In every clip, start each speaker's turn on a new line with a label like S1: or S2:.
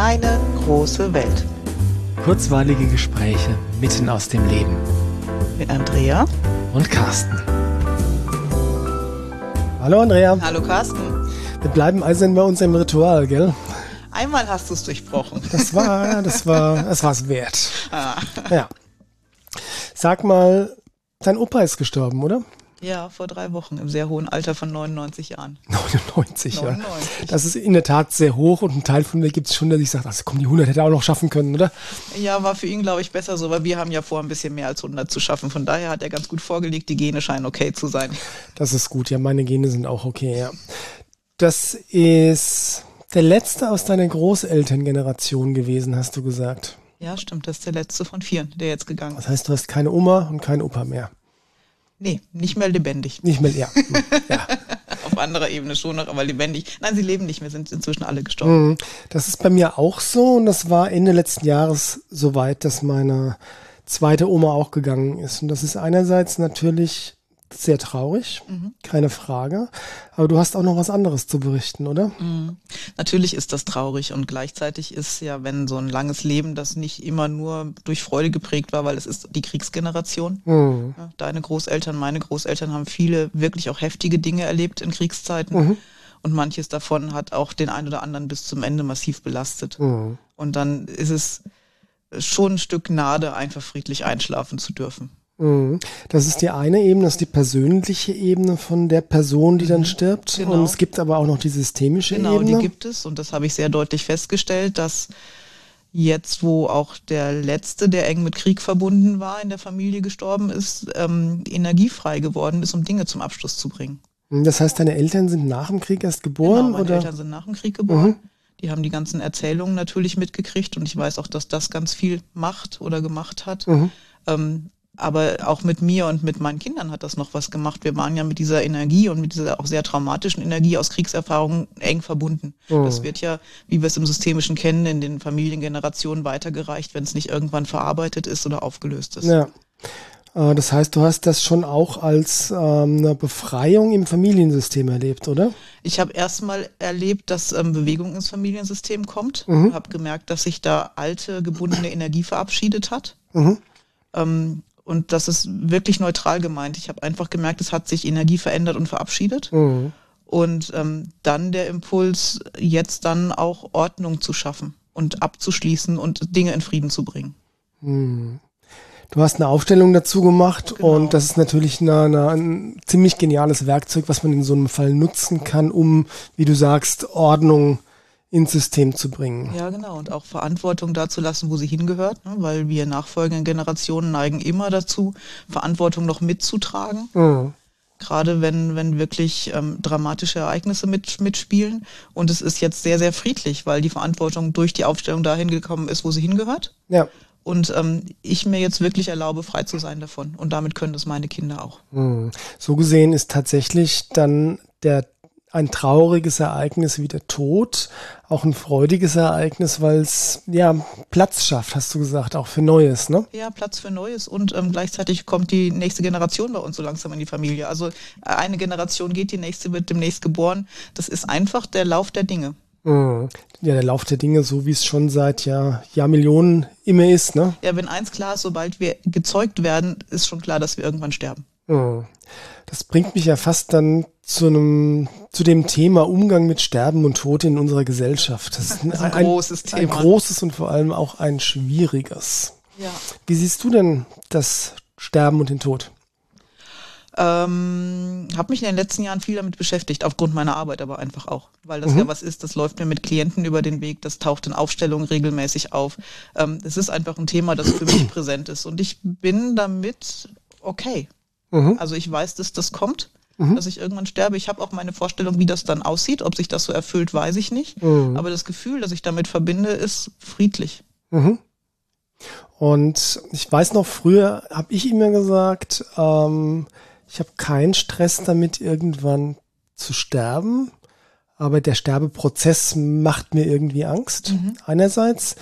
S1: kleine, große Welt.
S2: Kurzweilige Gespräche mitten aus dem Leben.
S1: Mit Andrea
S2: und Carsten. Hallo Andrea.
S1: Hallo Carsten.
S2: Wir bleiben also bei uns im Ritual, gell?
S1: Einmal hast du es durchbrochen.
S2: Das war, das war, das war's wert. Ah. Ja. Sag mal, dein Opa ist gestorben, oder?
S1: Ja, vor drei Wochen im sehr hohen Alter von 99 Jahren.
S2: 99, 99. ja. Das ist in der Tat sehr hoch und ein Teil von mir gibt es schon, der sich sagt, also komm, die 100 hätte er auch noch schaffen können, oder?
S1: Ja, war für ihn, glaube ich, besser so, weil wir haben ja vor, ein bisschen mehr als 100 zu schaffen. Von daher hat er ganz gut vorgelegt, die Gene scheinen okay zu sein.
S2: Das ist gut, ja, meine Gene sind auch okay, ja. Das ist der letzte aus deiner Großelterngeneration gewesen, hast du gesagt.
S1: Ja, stimmt, das ist der letzte von vier, der jetzt gegangen ist.
S2: Das heißt, du hast keine Oma und keinen Opa mehr.
S1: Nee, nicht mehr lebendig.
S2: Nicht mehr, ja. ja.
S1: Auf anderer Ebene schon noch, aber lebendig. Nein, sie leben nicht mehr, sind inzwischen alle gestorben. Mhm.
S2: Das ist bei mir auch so und das war Ende letzten Jahres so weit, dass meine zweite Oma auch gegangen ist. Und das ist einerseits natürlich sehr traurig, mhm. keine Frage. Aber du hast auch noch was anderes zu berichten, oder? Mhm.
S1: Natürlich ist das traurig und gleichzeitig ist ja, wenn so ein langes Leben, das nicht immer nur durch Freude geprägt war, weil es ist die Kriegsgeneration. Mhm. Deine Großeltern, meine Großeltern haben viele wirklich auch heftige Dinge erlebt in Kriegszeiten. Mhm. Und manches davon hat auch den einen oder anderen bis zum Ende massiv belastet. Mhm. Und dann ist es schon ein Stück Gnade, einfach friedlich einschlafen zu dürfen.
S2: Mhm. Das ist die eine Ebene, das ist die persönliche Ebene von der Person, die dann mhm. stirbt. Genau. Und es gibt aber auch noch die systemische
S1: genau,
S2: Ebene.
S1: Genau, die gibt es. Und das habe ich sehr deutlich festgestellt, dass jetzt, wo auch der letzte, der eng mit Krieg verbunden war, in der Familie gestorben ist, ähm, energiefrei geworden ist, um Dinge zum Abschluss zu bringen.
S2: Das heißt, deine Eltern sind nach dem Krieg erst geboren?
S1: Genau, meine
S2: oder?
S1: Eltern sind nach dem Krieg geboren. Mhm. Die haben die ganzen Erzählungen natürlich mitgekriegt und ich weiß auch, dass das ganz viel macht oder gemacht hat. Mhm. Ähm, aber auch mit mir und mit meinen Kindern hat das noch was gemacht. Wir waren ja mit dieser Energie und mit dieser auch sehr traumatischen Energie aus Kriegserfahrungen eng verbunden. Mhm. Das wird ja, wie wir es im Systemischen kennen, in den Familiengenerationen weitergereicht, wenn es nicht irgendwann verarbeitet ist oder aufgelöst ist.
S2: Ja. Äh, das heißt, du hast das schon auch als ähm, eine Befreiung im Familiensystem erlebt, oder?
S1: Ich habe erstmal erlebt, dass ähm, Bewegung ins Familiensystem kommt. Mhm. Habe gemerkt, dass sich da alte, gebundene Energie verabschiedet hat. Mhm. Ähm, und das ist wirklich neutral gemeint. Ich habe einfach gemerkt, es hat sich Energie verändert und verabschiedet. Mhm. Und ähm, dann der Impuls, jetzt dann auch Ordnung zu schaffen und abzuschließen und Dinge in Frieden zu bringen.
S2: Mhm. Du hast eine Aufstellung dazu gemacht genau. und das ist natürlich eine, eine, ein ziemlich geniales Werkzeug, was man in so einem Fall nutzen kann, um, wie du sagst, Ordnung ins System zu bringen.
S1: Ja, genau. Und auch Verantwortung dazu lassen, wo sie hingehört, ne? weil wir nachfolgenden Generationen neigen immer dazu, Verantwortung noch mitzutragen. Mhm. Gerade wenn, wenn wirklich ähm, dramatische Ereignisse mit, mitspielen. Und es ist jetzt sehr, sehr friedlich, weil die Verantwortung durch die Aufstellung dahin gekommen ist, wo sie hingehört. Ja. Und ähm, ich mir jetzt wirklich erlaube, frei zu sein davon. Und damit können das meine Kinder auch.
S2: Mhm. So gesehen ist tatsächlich dann der ein trauriges Ereignis wie der Tod, auch ein freudiges Ereignis, weil es ja Platz schafft, hast du gesagt, auch für Neues, ne?
S1: Ja, Platz für Neues und ähm, gleichzeitig kommt die nächste Generation bei uns so langsam in die Familie. Also äh, eine Generation geht, die nächste wird demnächst geboren. Das ist einfach der Lauf der Dinge.
S2: Mhm. Ja, der Lauf der Dinge, so wie es schon seit ja, Jahrmillionen immer ist, ne?
S1: Ja, wenn eins klar ist, sobald wir gezeugt werden, ist schon klar, dass wir irgendwann sterben.
S2: Mhm. Das bringt mich ja fast dann zu einem, zu dem Thema Umgang mit Sterben und Tod in unserer Gesellschaft.
S1: Das ist ein, das ist ein großes Thema.
S2: Ein großes und vor allem auch ein schwieriges. Ja. Wie siehst du denn das Sterben und den Tod?
S1: Ähm, habe mich in den letzten Jahren viel damit beschäftigt, aufgrund meiner Arbeit aber einfach auch, weil das mhm. ja was ist, das läuft mir mit Klienten über den Weg, das taucht in Aufstellungen regelmäßig auf. Ähm, es ist einfach ein Thema, das für mich präsent ist und ich bin damit okay. Mhm. Also ich weiß, dass das kommt mhm. dass ich irgendwann sterbe. Ich habe auch meine Vorstellung, wie das dann aussieht. Ob sich das so erfüllt, weiß ich nicht. Mhm. Aber das Gefühl, das ich damit verbinde, ist friedlich. Mhm.
S2: Und ich weiß noch, früher habe ich immer gesagt, ähm, ich habe keinen Stress damit, irgendwann zu sterben. Aber der Sterbeprozess macht mir irgendwie Angst. Mhm. Einerseits.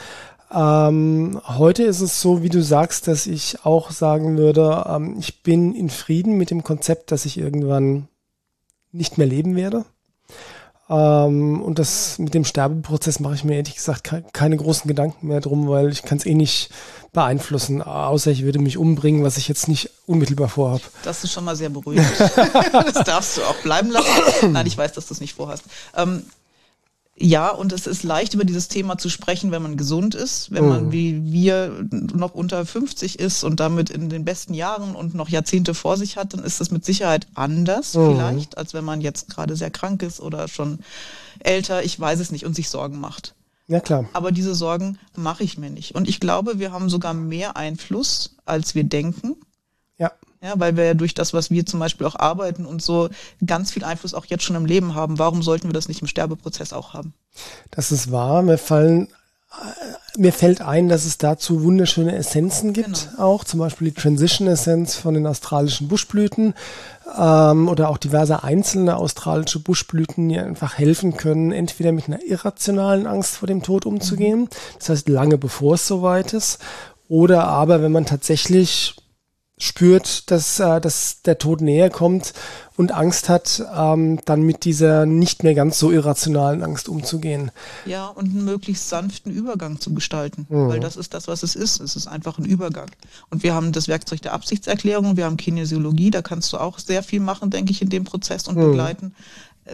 S2: Ähm, heute ist es so, wie du sagst, dass ich auch sagen würde, ähm, ich bin in Frieden mit dem Konzept, dass ich irgendwann nicht mehr leben werde. Ähm, und das mit dem Sterbeprozess mache ich mir ehrlich gesagt keine großen Gedanken mehr drum, weil ich kann es eh nicht beeinflussen, außer ich würde mich umbringen, was ich jetzt nicht unmittelbar vorhabe.
S1: Das ist schon mal sehr beruhigend. das darfst du auch bleiben lassen. Nein, ich weiß, dass du es nicht vorhast. Ähm, ja, und es ist leicht, über dieses Thema zu sprechen, wenn man gesund ist, wenn man mhm. wie wir noch unter 50 ist und damit in den besten Jahren und noch Jahrzehnte vor sich hat, dann ist das mit Sicherheit anders mhm. vielleicht, als wenn man jetzt gerade sehr krank ist oder schon älter, ich weiß es nicht, und sich Sorgen macht.
S2: Ja, klar.
S1: Aber diese Sorgen mache ich mir nicht. Und ich glaube, wir haben sogar mehr Einfluss, als wir denken.
S2: Ja.
S1: Ja, weil wir ja durch das, was wir zum Beispiel auch arbeiten und so ganz viel Einfluss auch jetzt schon im Leben haben. Warum sollten wir das nicht im Sterbeprozess auch haben?
S2: Das ist wahr. Mir fallen äh, mir fällt ein, dass es dazu wunderschöne Essenzen gibt, genau. auch zum Beispiel die Transition Essenz von den australischen Buschblüten ähm, oder auch diverse einzelne australische Buschblüten, die einfach helfen können, entweder mit einer irrationalen Angst vor dem Tod umzugehen, mhm. das heißt lange bevor es soweit ist, oder aber wenn man tatsächlich spürt, dass, äh, dass der Tod näher kommt und Angst hat, ähm, dann mit dieser nicht mehr ganz so irrationalen Angst umzugehen.
S1: Ja, und einen möglichst sanften Übergang zu gestalten, mhm. weil das ist das, was es ist. Es ist einfach ein Übergang. Und wir haben das Werkzeug der Absichtserklärung, wir haben Kinesiologie, da kannst du auch sehr viel machen, denke ich, in dem Prozess und mhm. begleiten.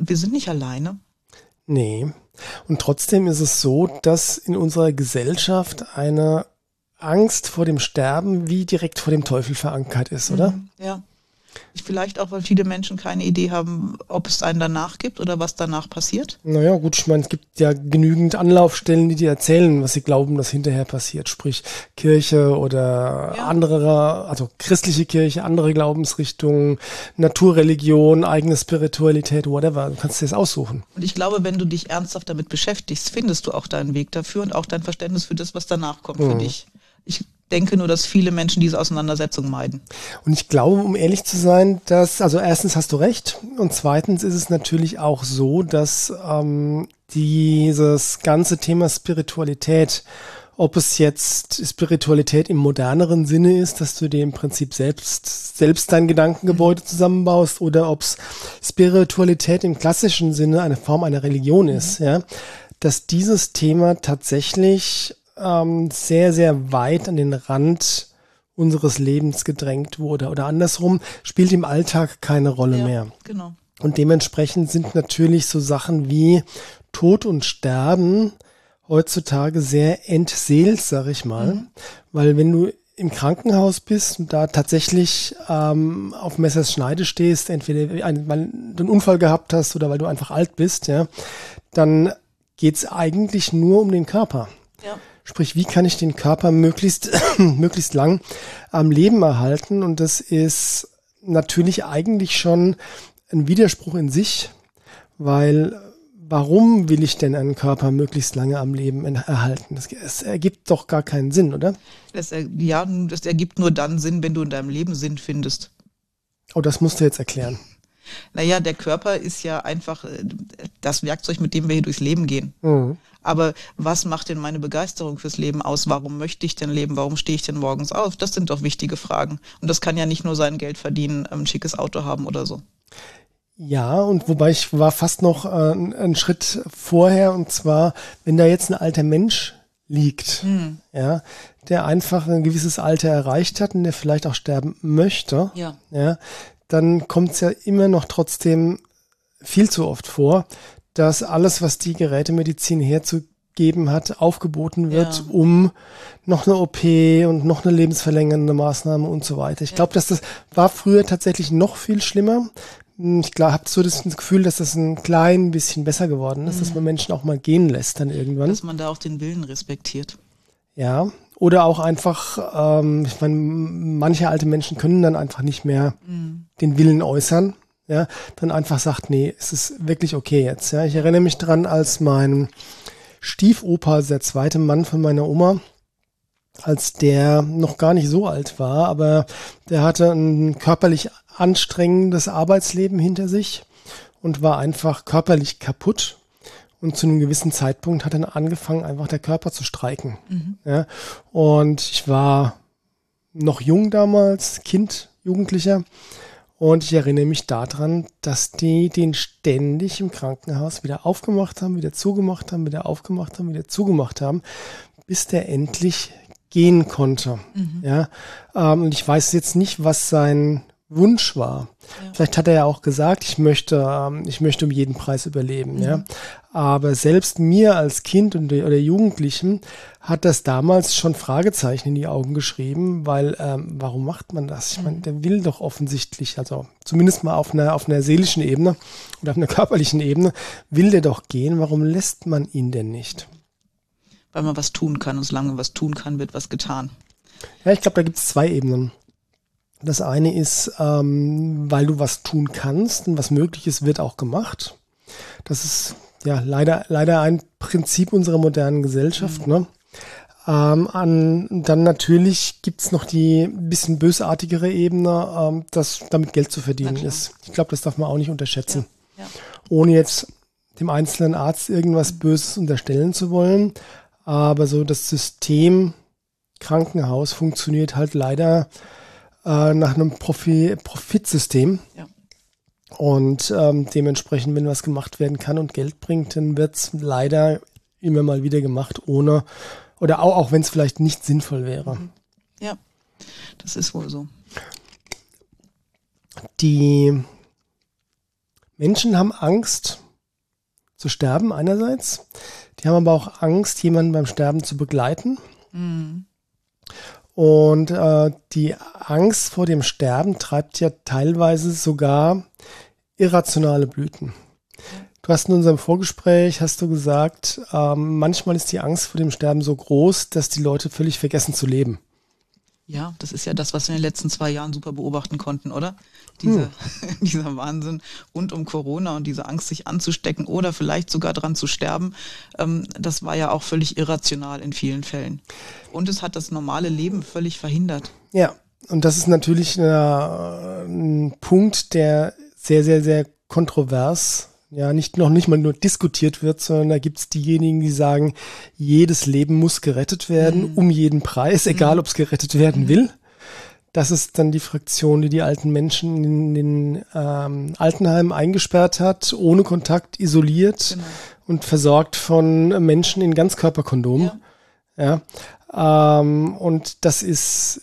S1: Wir sind nicht alleine.
S2: Nee. Und trotzdem ist es so, dass in unserer Gesellschaft eine Angst vor dem Sterben wie direkt vor dem Teufel verankert ist, oder? Mhm,
S1: ja. Vielleicht auch, weil viele Menschen keine Idee haben, ob es einen danach gibt oder was danach passiert.
S2: Naja, gut, ich meine, es gibt ja genügend Anlaufstellen, die dir erzählen, was sie glauben, dass hinterher passiert. Sprich Kirche oder ja. andere, also christliche Kirche, andere Glaubensrichtungen, Naturreligion, eigene Spiritualität, whatever. Du kannst dir das aussuchen.
S1: Und ich glaube, wenn du dich ernsthaft damit beschäftigst, findest du auch deinen Weg dafür und auch dein Verständnis für das, was danach kommt mhm. für dich. Ich denke nur, dass viele Menschen diese Auseinandersetzung meiden.
S2: Und ich glaube, um ehrlich zu sein, dass, also erstens hast du recht und zweitens ist es natürlich auch so, dass ähm, dieses ganze Thema Spiritualität, ob es jetzt Spiritualität im moderneren Sinne ist, dass du dir im Prinzip selbst, selbst dein Gedankengebäude mhm. zusammenbaust oder ob es Spiritualität im klassischen Sinne eine Form einer Religion ist, mhm. ja, dass dieses Thema tatsächlich ähm, sehr, sehr weit an den Rand unseres Lebens gedrängt wurde. Oder andersrum, spielt im Alltag keine Rolle ja, mehr.
S1: Genau.
S2: Und dementsprechend sind natürlich so Sachen wie Tod und Sterben heutzutage sehr entseelt, sag ich mal. Mhm. Weil wenn du im Krankenhaus bist und da tatsächlich ähm, auf Messers Schneide stehst, entweder ein, weil du einen Unfall gehabt hast oder weil du einfach alt bist, ja, dann geht's eigentlich nur um den Körper. Ja. Sprich, wie kann ich den Körper möglichst, möglichst lang am Leben erhalten? Und das ist natürlich eigentlich schon ein Widerspruch in sich, weil warum will ich denn einen Körper möglichst lange am Leben erhalten? Das, es ergibt doch gar keinen Sinn, oder?
S1: Das, ja, das ergibt nur dann Sinn, wenn du in deinem Leben Sinn findest.
S2: Oh, das musst du jetzt erklären.
S1: Naja, der Körper ist ja einfach äh, das Werkzeug, mit dem wir hier durchs Leben gehen. Mhm. Aber was macht denn meine Begeisterung fürs Leben aus? Warum möchte ich denn leben? Warum stehe ich denn morgens auf? Das sind doch wichtige Fragen. Und das kann ja nicht nur sein Geld verdienen, ein schickes Auto haben oder so.
S2: Ja, und wobei ich war fast noch äh, einen Schritt vorher, und zwar, wenn da jetzt ein alter Mensch liegt, hm. ja, der einfach ein gewisses Alter erreicht hat und der vielleicht auch sterben möchte,
S1: ja,
S2: ja dann kommt es ja immer noch trotzdem viel zu oft vor, dass alles, was die Gerätemedizin herzugeben hat, aufgeboten wird, ja. um noch eine OP und noch eine lebensverlängernde Maßnahme und so weiter. Ich glaube, dass das war früher tatsächlich noch viel schlimmer. Ich habe so das Gefühl, dass das ein klein bisschen besser geworden ist, mhm. dass man Menschen auch mal gehen lässt dann irgendwann.
S1: Dass man da auch den Willen respektiert.
S2: Ja, oder auch einfach, ähm, ich meine, manche alte Menschen können dann einfach nicht mehr mhm. den Willen äußern ja, dann einfach sagt, nee, es ist wirklich okay jetzt. Ja, ich erinnere mich dran, als mein Stiefopa, der zweite Mann von meiner Oma, als der noch gar nicht so alt war, aber der hatte ein körperlich anstrengendes Arbeitsleben hinter sich und war einfach körperlich kaputt. Und zu einem gewissen Zeitpunkt hat dann angefangen, einfach der Körper zu streiken. Mhm. Ja, und ich war noch jung damals, Kind, Jugendlicher. Und ich erinnere mich daran, dass die den ständig im Krankenhaus wieder aufgemacht haben, wieder zugemacht haben, wieder aufgemacht haben, wieder zugemacht haben, bis der endlich gehen konnte. Mhm. Ja, ähm, und ich weiß jetzt nicht, was sein Wunsch war. Ja. Vielleicht hat er ja auch gesagt, ich möchte, ähm, ich möchte um jeden Preis überleben. Mhm. Ja, aber selbst mir als Kind und oder Jugendlichen hat das damals schon Fragezeichen in die Augen geschrieben, weil ähm, warum macht man das? Ich meine, mhm. der will doch offensichtlich, also zumindest mal auf einer auf einer seelischen Ebene oder auf einer körperlichen Ebene will der doch gehen. Warum lässt man ihn denn nicht?
S1: Weil man was tun kann und solange man was tun kann, wird was getan.
S2: Ja, ich glaube, da gibt es zwei Ebenen. Das eine ist, ähm, weil du was tun kannst und was möglich ist, wird auch gemacht. Das ist ja leider, leider ein Prinzip unserer modernen Gesellschaft. Mhm. Ne? Ähm, an, dann natürlich gibt's noch die bisschen bösartigere Ebene, ähm, dass damit Geld zu verdienen ist. Ich glaube, das darf man auch nicht unterschätzen. Ja. Ja. Ohne jetzt dem einzelnen Arzt irgendwas Böses unterstellen zu wollen. Aber so das System Krankenhaus funktioniert halt leider äh, nach einem Profi Profitsystem. Ja. Und ähm, dementsprechend, wenn was gemacht werden kann und Geld bringt, dann wird es leider immer mal wieder gemacht, ohne oder auch, auch wenn es vielleicht nicht sinnvoll wäre. Mhm.
S1: Ja, das ist wohl so.
S2: Die Menschen haben Angst zu sterben einerseits. Die haben aber auch Angst, jemanden beim Sterben zu begleiten. Mhm. Und äh, die Angst vor dem Sterben treibt ja teilweise sogar irrationale Blüten. Du hast in unserem Vorgespräch, hast du gesagt, ähm, manchmal ist die Angst vor dem Sterben so groß, dass die Leute völlig vergessen zu leben.
S1: Ja, das ist ja das, was wir in den letzten zwei Jahren super beobachten konnten, oder? Diese, hm. dieser Wahnsinn rund um Corona und diese Angst, sich anzustecken oder vielleicht sogar dran zu sterben, ähm, das war ja auch völlig irrational in vielen Fällen. Und es hat das normale Leben völlig verhindert.
S2: Ja, und das ist natürlich äh, ein Punkt, der sehr, sehr, sehr kontrovers ja, nicht noch nicht mal nur diskutiert wird, sondern da gibt's diejenigen, die sagen, jedes Leben muss gerettet werden, mhm. um jeden Preis, egal mhm. ob es gerettet werden mhm. will. Das ist dann die Fraktion, die die alten Menschen in den ähm, Altenheimen eingesperrt hat, ohne Kontakt, isoliert genau. und versorgt von Menschen in Ganzkörperkondomen. Ja. ja ähm, und das ist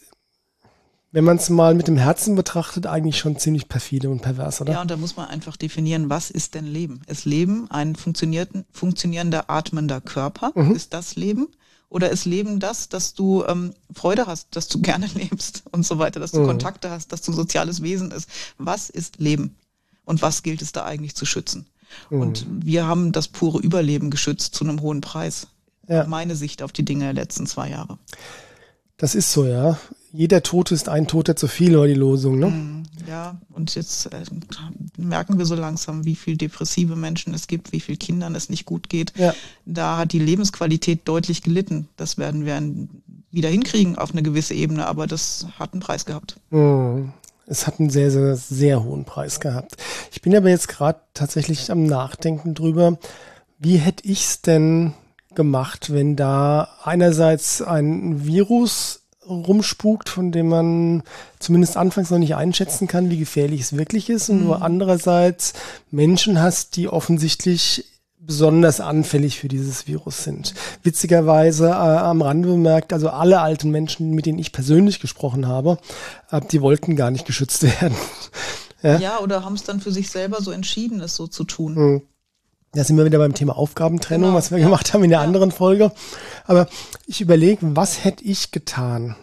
S2: wenn man es mal mit dem Herzen betrachtet, eigentlich schon ziemlich perfide und pervers, oder?
S1: Ja, und da muss man einfach definieren, was ist denn Leben? Ist Leben ein funktionierender, atmender Körper? Mhm. Ist das Leben? Oder ist Leben das, dass du ähm, Freude hast, dass du gerne lebst und so weiter, dass du mhm. Kontakte hast, dass du ein soziales Wesen ist? Was ist Leben? Und was gilt es da eigentlich zu schützen? Mhm. Und wir haben das pure Überleben geschützt zu einem hohen Preis. Ja. Meine Sicht auf die Dinge der letzten zwei Jahre.
S2: Das ist so, ja jeder Tote ist ein Toter zu viel, war die Losung, ne? Mm,
S1: ja, und jetzt äh, merken wir so langsam, wie viel depressive Menschen es gibt, wie viel Kindern es nicht gut geht. Ja. Da hat die Lebensqualität deutlich gelitten. Das werden wir wieder hinkriegen auf eine gewisse Ebene, aber das hat einen Preis gehabt.
S2: Mm. Es hat einen sehr, sehr, sehr hohen Preis gehabt. Ich bin aber jetzt gerade tatsächlich am Nachdenken drüber, wie hätte ich es denn gemacht, wenn da einerseits ein Virus rumspukt, von dem man zumindest anfangs noch nicht einschätzen kann, wie gefährlich es wirklich ist. Und mhm. du andererseits Menschen hast, die offensichtlich besonders anfällig für dieses Virus sind. Witzigerweise äh, am Rande bemerkt, also alle alten Menschen, mit denen ich persönlich gesprochen habe, äh, die wollten gar nicht geschützt werden.
S1: ja? ja, oder haben es dann für sich selber so entschieden, es so zu tun. Mhm.
S2: Da sind wir wieder beim Thema Aufgabentrennung, genau, was wir gemacht haben in der ja. anderen Folge. Aber ich überlege, was hätte ich getan?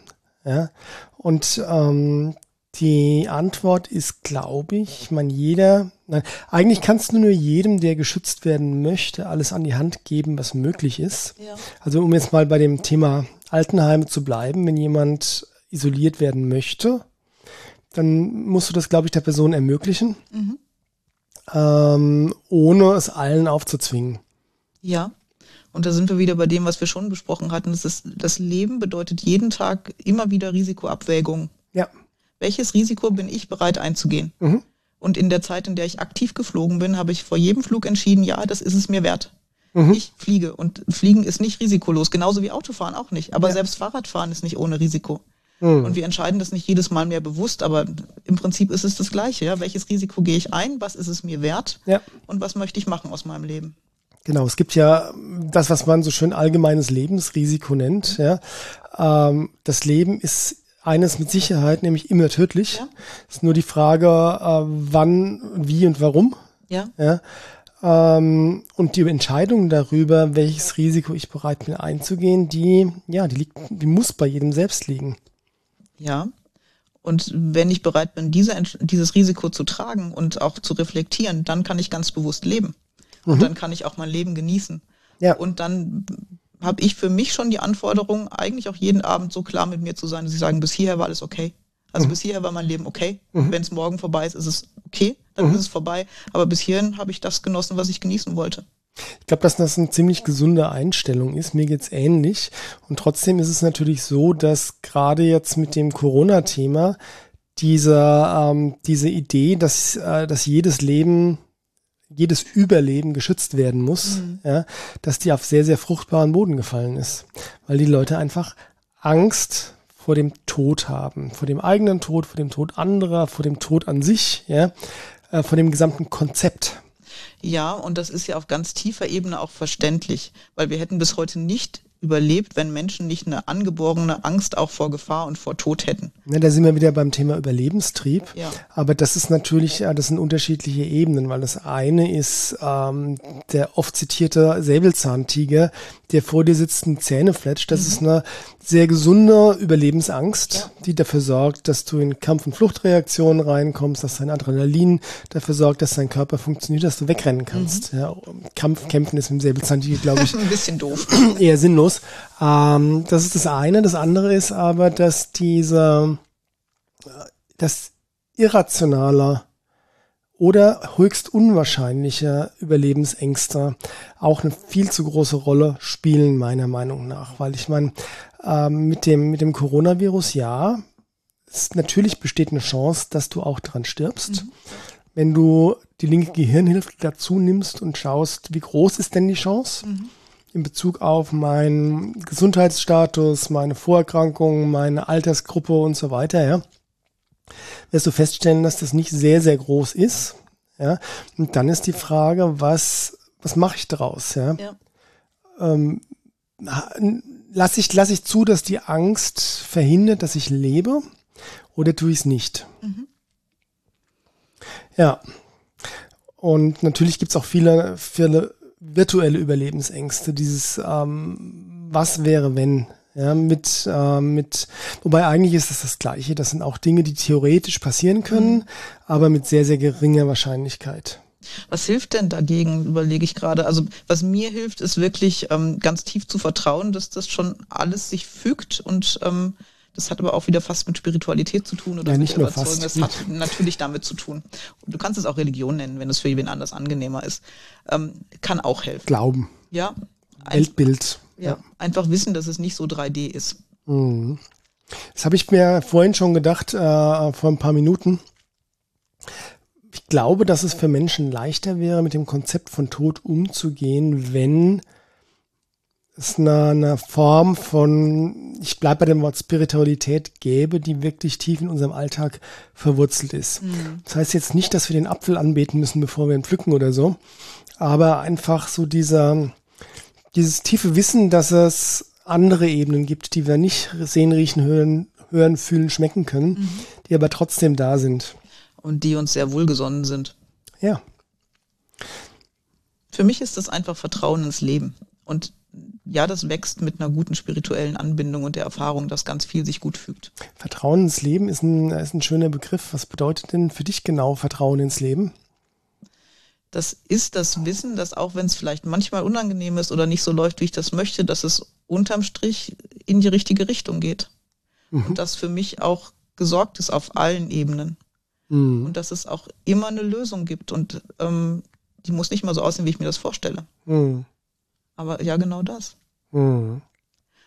S2: Ja? Und ähm, die Antwort ist, glaube ich, ich meine, jeder, nein, eigentlich kannst du nur jedem, der geschützt werden möchte, alles an die Hand geben, was möglich ist. Ja. Also um jetzt mal bei dem Thema Altenheime zu bleiben, wenn jemand isoliert werden möchte, dann musst du das, glaube ich, der Person ermöglichen. Mhm ähm, ohne es allen aufzuzwingen.
S1: Ja. Und da sind wir wieder bei dem, was wir schon besprochen hatten. Das, ist, das Leben bedeutet jeden Tag immer wieder Risikoabwägung.
S2: Ja.
S1: Welches Risiko bin ich bereit einzugehen? Mhm. Und in der Zeit, in der ich aktiv geflogen bin, habe ich vor jedem Flug entschieden, ja, das ist es mir wert. Mhm. Ich fliege und Fliegen ist nicht risikolos, genauso wie Autofahren auch nicht. Aber ja. selbst Fahrradfahren ist nicht ohne Risiko. Mhm. Und wir entscheiden das nicht jedes Mal mehr bewusst, aber im Prinzip ist es das Gleiche. Ja? Welches Risiko gehe ich ein? Was ist es mir wert? Ja. Und was möchte ich machen aus meinem Leben?
S2: Genau, es gibt ja das, was man so schön allgemeines Lebensrisiko nennt. Ja. Ähm, das Leben ist eines mit Sicherheit, nämlich immer tödlich. Ja. ist nur die Frage, äh, wann, wie und warum. Ja. ja. Ähm, und die Entscheidung darüber, welches Risiko ich bereit bin einzugehen, die, ja, die liegt, die muss bei jedem selbst liegen.
S1: Ja. Und wenn ich bereit bin, diese, dieses Risiko zu tragen und auch zu reflektieren, dann kann ich ganz bewusst leben. Und mhm. dann kann ich auch mein Leben genießen. Ja. Und dann habe ich für mich schon die Anforderung, eigentlich auch jeden Abend so klar mit mir zu sein, dass ich sagen, bis hierher war alles okay. Also mhm. bis hierher war mein Leben okay. Mhm. Wenn es morgen vorbei ist, ist es okay, dann mhm. ist es vorbei. Aber bis hierhin habe ich das genossen, was ich genießen wollte.
S2: Ich glaube, dass das eine ziemlich gesunde Einstellung ist. Mir geht's ähnlich. Und trotzdem ist es natürlich so, dass gerade jetzt mit dem Corona-Thema diese, ähm, diese Idee, dass, äh, dass jedes Leben jedes Überleben geschützt werden muss, mhm. ja, dass die auf sehr, sehr fruchtbaren Boden gefallen ist. Weil die Leute einfach Angst vor dem Tod haben, vor dem eigenen Tod, vor dem Tod anderer, vor dem Tod an sich, ja, äh, vor dem gesamten Konzept.
S1: Ja, und das ist ja auf ganz tiefer Ebene auch verständlich, weil wir hätten bis heute nicht überlebt, wenn Menschen nicht eine angeborene Angst auch vor Gefahr und vor Tod hätten.
S2: Ja, da sind wir wieder beim Thema Überlebenstrieb. Ja. Aber das ist natürlich, das sind unterschiedliche Ebenen, weil das eine ist ähm, der oft zitierte Säbelzahntiger, der vor dir sitzt und Zähne fletscht. Das mhm. ist eine sehr gesunde Überlebensangst, ja. die dafür sorgt, dass du in Kampf- und Fluchtreaktionen reinkommst, dass dein Adrenalin dafür sorgt, dass dein Körper funktioniert, dass du wegrennen kannst. Mhm. Ja, Kampf, Kämpfen ist mit dem Säbelzahntiger, glaube ich,
S1: ein bisschen doof.
S2: eher sinnlos. Ähm, das ist das eine. Das andere ist aber, dass diese, das irrationaler oder höchst unwahrscheinliche Überlebensängste auch eine viel zu große Rolle spielen, meiner Meinung nach. Weil ich meine, ähm, mit, dem, mit dem Coronavirus, ja, es, natürlich besteht eine Chance, dass du auch dran stirbst. Mhm. Wenn du die linke Gehirnhilfe dazu nimmst und schaust, wie groß ist denn die Chance? Mhm. In Bezug auf meinen Gesundheitsstatus, meine Vorerkrankungen, meine Altersgruppe und so weiter, ja wirst du feststellen, dass das nicht sehr, sehr groß ist. Ja, und dann ist die Frage, was, was mache ich daraus? Ja, ja. Ähm, lass ich, lass ich zu, dass die Angst verhindert, dass ich lebe, oder tue ich es nicht? Mhm. Ja. Und natürlich gibt es auch viele, viele virtuelle Überlebensängste, dieses ähm, was wäre, wenn ja, mit, äh, mit, wobei eigentlich ist das das Gleiche. Das sind auch Dinge, die theoretisch passieren können, mhm. aber mit sehr, sehr geringer Wahrscheinlichkeit.
S1: Was hilft denn dagegen, überlege ich gerade. Also was mir hilft, ist wirklich ähm, ganz tief zu vertrauen, dass das schon alles sich fügt und ähm, das hat aber auch wieder fast mit Spiritualität zu tun oder
S2: ja, nicht nur fast.
S1: Das hat natürlich damit zu tun. Du kannst es auch Religion nennen, wenn es für jeden anders angenehmer ist. Ähm, kann auch helfen.
S2: Glauben.
S1: Ja.
S2: Weltbild.
S1: Ja, einfach wissen, dass es nicht so 3D ist.
S2: Mhm. Das habe ich mir vorhin schon gedacht, äh, vor ein paar Minuten. Ich glaube, dass es für Menschen leichter wäre, mit dem Konzept von Tod umzugehen, wenn es eine, eine Form von, ich bleibe bei dem Wort Spiritualität gäbe, die wirklich tief in unserem Alltag verwurzelt ist. Mhm. Das heißt jetzt nicht, dass wir den Apfel anbeten müssen, bevor wir ihn pflücken oder so, aber einfach so dieser, dieses tiefe Wissen, dass es andere Ebenen gibt, die wir nicht sehen, riechen, hören, hören fühlen, schmecken können, mhm. die aber trotzdem da sind.
S1: Und die uns sehr wohlgesonnen sind.
S2: Ja.
S1: Für mich ist das einfach Vertrauen ins Leben. Und ja, das wächst mit einer guten spirituellen Anbindung und der Erfahrung, dass ganz viel sich gut fügt.
S2: Vertrauen ins Leben ist ein, ist ein schöner Begriff. Was bedeutet denn für dich genau Vertrauen ins Leben?
S1: das ist das Wissen, dass auch wenn es vielleicht manchmal unangenehm ist oder nicht so läuft, wie ich das möchte, dass es unterm Strich in die richtige Richtung geht. Mhm. Und dass für mich auch gesorgt ist auf allen Ebenen. Mhm. Und dass es auch immer eine Lösung gibt. Und ähm, die muss nicht mal so aussehen, wie ich mir das vorstelle. Mhm. Aber ja, genau das. Mhm.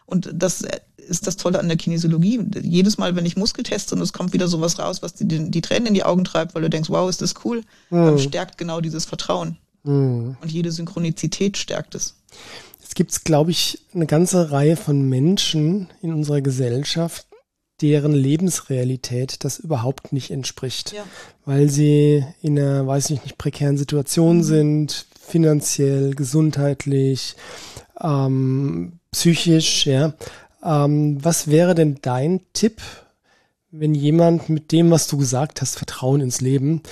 S1: Und das ist das Tolle an der Kinesiologie. Jedes Mal, wenn ich Muskel teste und es kommt wieder sowas raus, was die, die Tränen in die Augen treibt, weil du denkst, wow, ist das cool, mhm. stärkt genau dieses Vertrauen. Mhm. Und jede Synchronizität stärkt es.
S2: Es gibt, glaube ich, eine ganze Reihe von Menschen in unserer Gesellschaft, deren Lebensrealität das überhaupt nicht entspricht, ja. weil sie in einer, weiß ich nicht, prekären Situation mhm. sind, finanziell, gesundheitlich, ähm, psychisch, ja. Ähm, was wäre denn dein Tipp, wenn jemand mit dem, was du gesagt hast, Vertrauen ins Leben,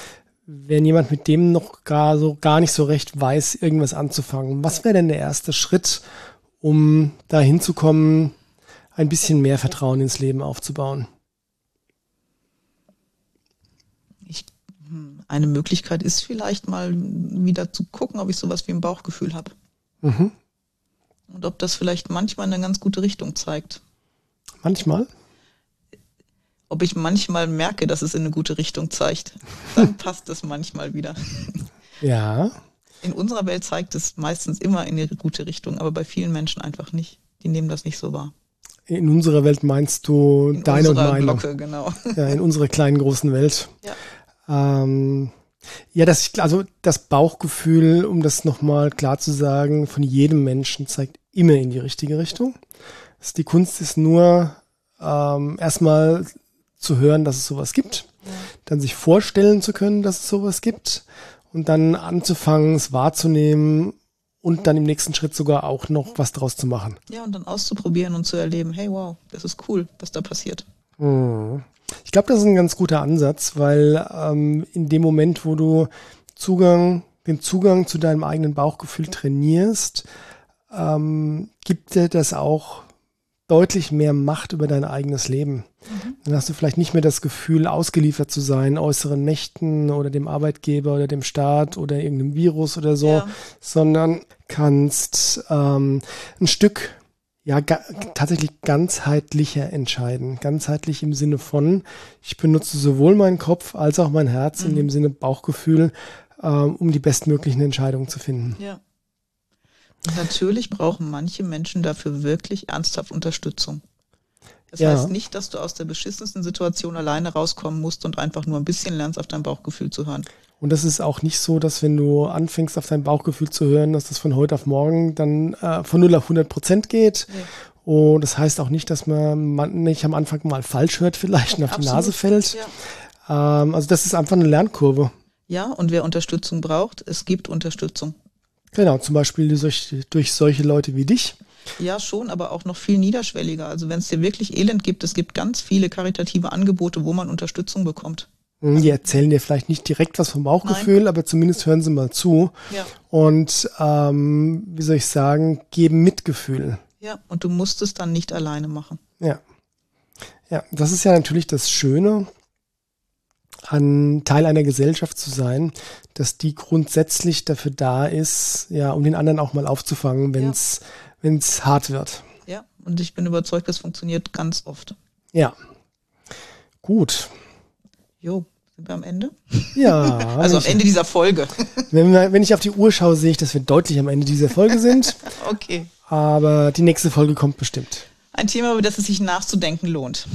S2: wenn jemand mit dem noch gar so gar nicht so recht weiß, irgendwas anzufangen, was wäre denn der erste Schritt, um da hinzukommen, ein bisschen mehr Vertrauen ins Leben aufzubauen?
S1: Ich, hm, eine Möglichkeit ist vielleicht mal wieder zu gucken, ob ich sowas wie ein Bauchgefühl habe. Mhm. Und ob das vielleicht manchmal eine ganz gute Richtung zeigt.
S2: Manchmal?
S1: ob ich manchmal merke, dass es in eine gute Richtung zeigt. Dann passt es manchmal wieder.
S2: Ja.
S1: In unserer Welt zeigt es meistens immer in eine gute Richtung, aber bei vielen Menschen einfach nicht. Die nehmen das nicht so wahr.
S2: In unserer Welt meinst du in deine und meine?
S1: Glocke, genau.
S2: Ja, in unserer kleinen großen Welt. Ja. Ähm, ja, das, also das Bauchgefühl, um das nochmal klar zu sagen, von jedem Menschen zeigt immer in die richtige Richtung. Die Kunst ist nur ähm, erstmal zu hören, dass es sowas gibt, ja. dann sich vorstellen zu können, dass es sowas gibt und dann anzufangen, es wahrzunehmen und dann im nächsten Schritt sogar auch noch was draus zu machen.
S1: Ja, und dann auszuprobieren und zu erleben, hey, wow, das ist cool, was da passiert.
S2: Hm. Ich glaube, das ist ein ganz guter Ansatz, weil ähm, in dem Moment, wo du Zugang, den Zugang zu deinem eigenen Bauchgefühl trainierst, ähm, gibt dir das auch deutlich mehr Macht über dein eigenes Leben. Mhm. Dann hast du vielleicht nicht mehr das Gefühl, ausgeliefert zu sein, äußeren Mächten oder dem Arbeitgeber oder dem Staat oder irgendeinem Virus oder so, ja. sondern kannst ähm, ein Stück ja ga tatsächlich ganzheitlicher entscheiden. Ganzheitlich im Sinne von, ich benutze sowohl meinen Kopf als auch mein Herz mhm. in dem Sinne Bauchgefühl, ähm, um die bestmöglichen Entscheidungen zu finden.
S1: Ja. Und natürlich brauchen manche Menschen dafür wirklich ernsthaft Unterstützung. Das ja. heißt nicht, dass du aus der beschissensten Situation alleine rauskommen musst und einfach nur ein bisschen lernst, auf dein Bauchgefühl zu hören.
S2: Und das ist auch nicht so, dass wenn du anfängst, auf dein Bauchgefühl zu hören, dass das von heute auf morgen dann äh, von 0 auf 100 Prozent geht. Nee. Und das heißt auch nicht, dass man, man nicht am Anfang mal falsch hört vielleicht und auf Absolut. die Nase fällt. Ja. Ähm, also das ist einfach eine Lernkurve.
S1: Ja, und wer Unterstützung braucht, es gibt Unterstützung.
S2: Genau, zum Beispiel durch, durch solche Leute wie dich.
S1: Ja, schon, aber auch noch viel niederschwelliger. Also wenn es dir wirklich Elend gibt, es gibt ganz viele karitative Angebote, wo man Unterstützung bekommt.
S2: Hm, die erzählen dir vielleicht nicht direkt was vom Bauchgefühl, Nein. aber zumindest hören sie mal zu. Ja. Und ähm, wie soll ich sagen, geben Mitgefühl.
S1: Ja, und du musst es dann nicht alleine machen.
S2: Ja. Ja, das ist ja natürlich das Schöne an Teil einer Gesellschaft zu sein, dass die grundsätzlich dafür da ist, ja, um den anderen auch mal aufzufangen, wenn es ja. es hart wird.
S1: Ja, und ich bin überzeugt, das funktioniert ganz oft.
S2: Ja. Gut.
S1: Jo, sind wir am Ende?
S2: Ja.
S1: also am Ende dieser Folge.
S2: wenn, wir, wenn ich auf die Uhr schaue, sehe ich, dass wir deutlich am Ende dieser Folge sind.
S1: okay.
S2: Aber die nächste Folge kommt bestimmt.
S1: Ein Thema, über das es sich nachzudenken lohnt.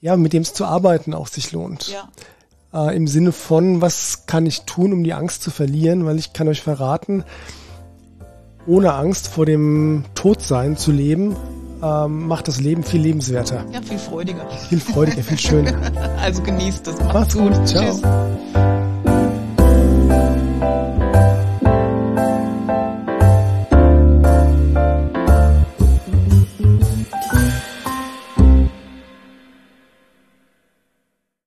S2: Ja, mit dem es zu arbeiten auch sich lohnt.
S1: Ja
S2: äh, im Sinne von, was kann ich tun, um die Angst zu verlieren, weil ich kann euch verraten, ohne Angst vor dem Todsein zu leben, ähm, macht das Leben viel lebenswerter.
S1: Ja, viel freudiger.
S2: Viel freudiger, viel schöner.
S1: also genießt es. Macht's, Macht's gut. gut. Ciao. Tschüss.